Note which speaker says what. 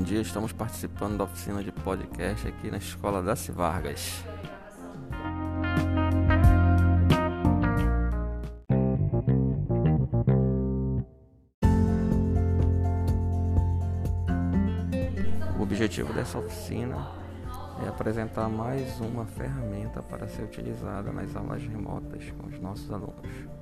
Speaker 1: Bom dia, estamos participando da oficina de podcast aqui na Escola Daci Vargas. O objetivo dessa oficina é apresentar mais uma ferramenta para ser utilizada nas aulas remotas com os nossos alunos.